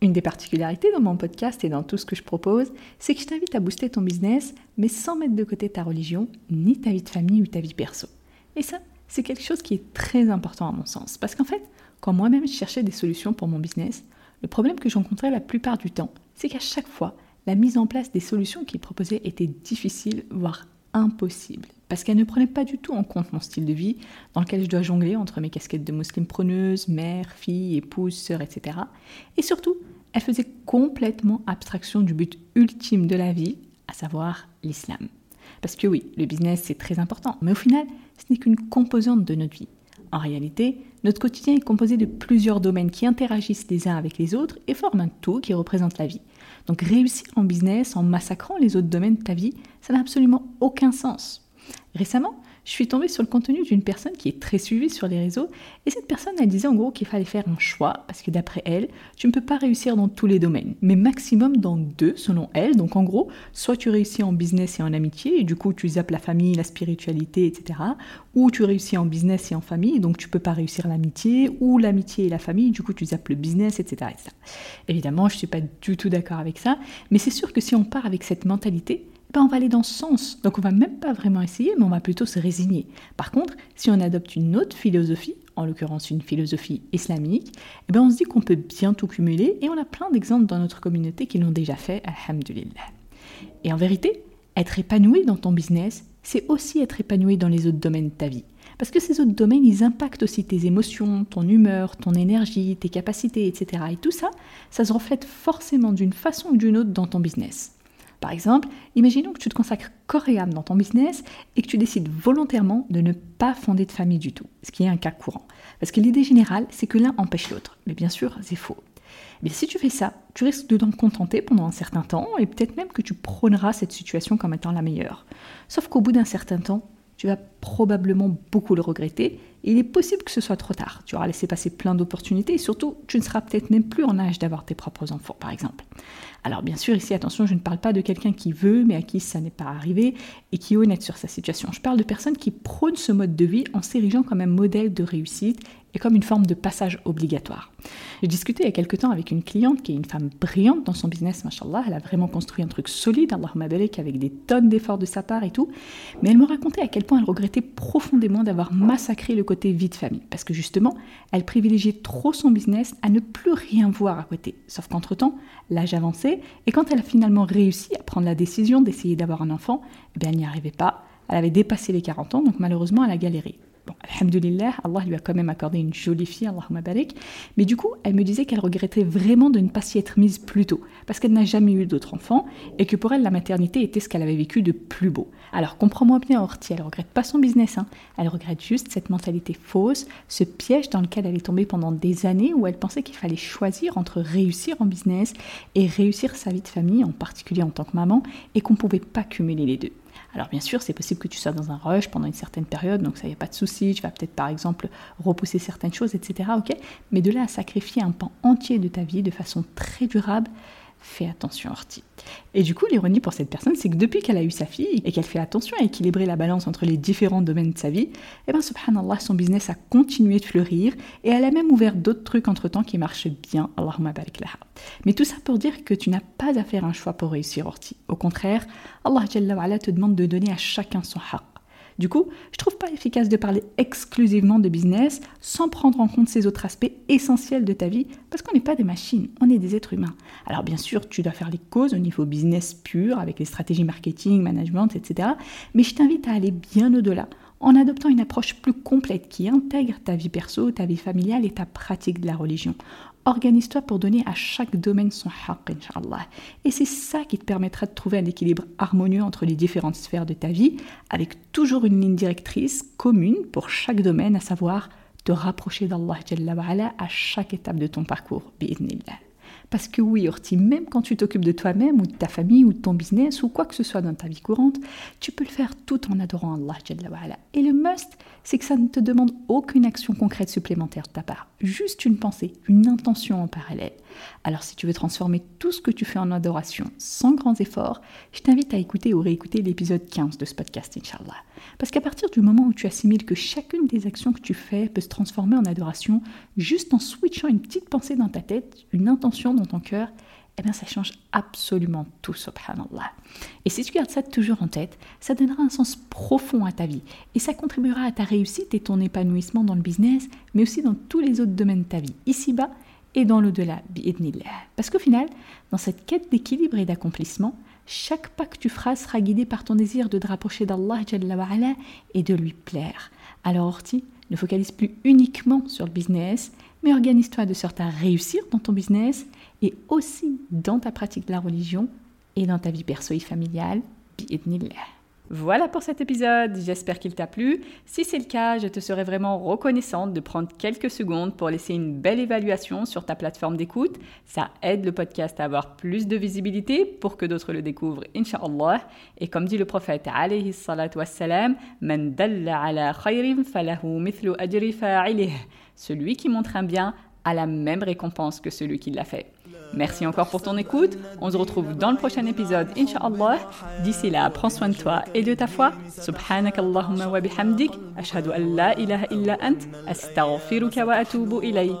Une des particularités dans mon podcast et dans tout ce que je propose, c'est que je t'invite à booster ton business, mais sans mettre de côté ta religion, ni ta vie de famille ou ta vie perso. Et ça, c'est quelque chose qui est très important à mon sens. Parce qu'en fait, quand moi-même je cherchais des solutions pour mon business, le problème que j'encontrais la plupart du temps, c'est qu'à chaque fois, la mise en place des solutions qu'il proposait était difficile, voire impossible. Parce qu'elle ne prenait pas du tout en compte mon style de vie, dans lequel je dois jongler entre mes casquettes de musulmane preneuse, mère, fille, épouse, sœur, etc. Et surtout, elle faisait complètement abstraction du but ultime de la vie, à savoir l'islam. Parce que oui, le business c'est très important, mais au final, ce n'est qu'une composante de notre vie. En réalité, notre quotidien est composé de plusieurs domaines qui interagissent les uns avec les autres et forment un tout qui représente la vie. Donc réussir en business en massacrant les autres domaines de ta vie, ça n'a absolument aucun sens. Récemment, je suis tombée sur le contenu d'une personne qui est très suivie sur les réseaux. Et cette personne, elle disait en gros qu'il fallait faire un choix, parce que d'après elle, tu ne peux pas réussir dans tous les domaines, mais maximum dans deux, selon elle. Donc en gros, soit tu réussis en business et en amitié, et du coup tu zappes la famille, la spiritualité, etc. Ou tu réussis en business et en famille, donc tu peux pas réussir l'amitié, ou l'amitié et la famille, du coup tu zappes le business, etc. etc. Évidemment, je ne suis pas du tout d'accord avec ça, mais c'est sûr que si on part avec cette mentalité, ben, on va aller dans ce sens. Donc on va même pas vraiment essayer, mais on va plutôt se résigner. Par contre, si on adopte une autre philosophie, en l'occurrence une philosophie islamique, eh ben on se dit qu'on peut bien tout cumuler et on a plein d'exemples dans notre communauté qui l'ont déjà fait, alhamdulillah. Et en vérité, être épanoui dans ton business, c'est aussi être épanoui dans les autres domaines de ta vie. Parce que ces autres domaines, ils impactent aussi tes émotions, ton humeur, ton énergie, tes capacités, etc. Et tout ça, ça se reflète forcément d'une façon ou d'une autre dans ton business. Par exemple, imaginons que tu te consacres corps dans ton business et que tu décides volontairement de ne pas fonder de famille du tout, ce qui est un cas courant. Parce que l'idée générale, c'est que l'un empêche l'autre. Mais bien sûr, c'est faux. Mais si tu fais ça, tu risques de t'en contenter pendant un certain temps et peut-être même que tu prôneras cette situation comme étant la meilleure. Sauf qu'au bout d'un certain temps, tu vas probablement beaucoup le regretter et il est possible que ce soit trop tard. Tu auras laissé passer plein d'opportunités et surtout, tu ne seras peut-être même plus en âge d'avoir tes propres enfants, par exemple. Alors bien sûr, ici, attention, je ne parle pas de quelqu'un qui veut, mais à qui ça n'est pas arrivé et qui est honnête sur sa situation. Je parle de personnes qui prônent ce mode de vie en s'érigeant comme un modèle de réussite et comme une forme de passage obligatoire. J'ai discuté il y a quelques temps avec une cliente qui est une femme brillante dans son business, machallah. Elle a vraiment construit un truc solide, Allahumma avec des tonnes d'efforts de sa part et tout. Mais elle me racontait à quel point elle regrettait profondément d'avoir massacré le côté vie de famille. Parce que justement, elle privilégiait trop son business à ne plus rien voir à côté. Sauf qu'entre-temps, l'âge avançait et quand elle a finalement réussi à prendre la décision d'essayer d'avoir un enfant, eh elle n'y arrivait pas. Elle avait dépassé les 40 ans, donc malheureusement, elle a galéré. Bon, alhamdulillah, Allah lui a quand même accordé une jolie fille, Allahumma barik. Mais du coup, elle me disait qu'elle regrettait vraiment de ne pas s'y être mise plus tôt, parce qu'elle n'a jamais eu d'autres enfants, et que pour elle, la maternité était ce qu'elle avait vécu de plus beau. Alors comprends-moi bien, Horty, elle regrette pas son business, hein. elle regrette juste cette mentalité fausse, ce piège dans lequel elle est tombée pendant des années, où elle pensait qu'il fallait choisir entre réussir en business et réussir sa vie de famille, en particulier en tant que maman, et qu'on ne pouvait pas cumuler les deux. Alors bien sûr, c'est possible que tu sois dans un rush pendant une certaine période, donc ça n'y a pas de souci, tu vas peut-être par exemple repousser certaines choses, etc. Mais de là à sacrifier un pan entier de ta vie de façon très durable, fais attention Horty. Et du coup, l'ironie pour cette personne, c'est que depuis qu'elle a eu sa fille et qu'elle fait attention à équilibrer la balance entre les différents domaines de sa vie, eh bien subhanallah, son business a continué de fleurir et elle a même ouvert d'autres trucs entre-temps qui marchent bien, Allahumma barik laha. Mais tout ça pour dire que tu n'as pas à faire un choix pour réussir Horty. Au contraire, Allah te demande de donner à chacun son haqq. Du coup, je trouve pas efficace de parler exclusivement de business sans prendre en compte ces autres aspects essentiels de ta vie parce qu'on n'est pas des machines, on est des êtres humains. Alors bien sûr, tu dois faire les causes au niveau business pur avec les stratégies marketing, management, etc. Mais je t'invite à aller bien au-delà en adoptant une approche plus complète qui intègre ta vie perso, ta vie familiale et ta pratique de la religion. Organise-toi pour donner à chaque domaine son haqq, inshallah. Et c'est ça qui te permettra de trouver un équilibre harmonieux entre les différentes sphères de ta vie, avec toujours une ligne directrice commune pour chaque domaine, à savoir te rapprocher d'Allah à chaque étape de ton parcours, bi'idnillah. Parce que oui, Orti, même quand tu t'occupes de toi-même ou de ta famille ou de ton business ou quoi que ce soit dans ta vie courante, tu peux le faire tout en adorant Allah. Et le must, c'est que ça ne te demande aucune action concrète supplémentaire de ta part. Juste une pensée, une intention en parallèle. Alors si tu veux transformer tout ce que tu fais en adoration sans grands efforts, je t'invite à écouter ou réécouter l'épisode 15 de ce podcast, Inch'Allah. Parce qu'à partir du moment où tu assimiles que chacune des actions que tu fais peut se transformer en adoration, juste en switchant une petite pensée dans ta tête, une intention dans ton cœur, eh bien ça change absolument tout, subhanallah. Et si tu gardes ça toujours en tête, ça donnera un sens profond à ta vie et ça contribuera à ta réussite et ton épanouissement dans le business, mais aussi dans tous les autres domaines de ta vie, ici-bas et dans l'au-delà, Parce qu'au final, dans cette quête d'équilibre et d'accomplissement, chaque pas que tu feras sera guidé par ton désir de te rapprocher d'Allah et de lui plaire. Alors Orti, ne focalise plus uniquement sur le business, mais organise-toi de sorte à réussir dans ton business et aussi dans ta pratique de la religion et dans ta vie perso et familiale. Voilà pour cet épisode, j'espère qu'il t'a plu. Si c'est le cas, je te serais vraiment reconnaissante de prendre quelques secondes pour laisser une belle évaluation sur ta plateforme d'écoute. Ça aide le podcast à avoir plus de visibilité pour que d'autres le découvrent, inshallah. Et comme dit le prophète falahu. Celui qui montre un bien a la même récompense que celui qui l'a fait. Merci encore pour ton écoute. On se retrouve dans le prochain épisode, Inch'Allah. D'ici là, prends soin de toi et de ta foi. Subhanak Allahumma wa bihamdik. Ashhadu an la ilaha illa ant. Astaghfiruka wa atubu ilayk.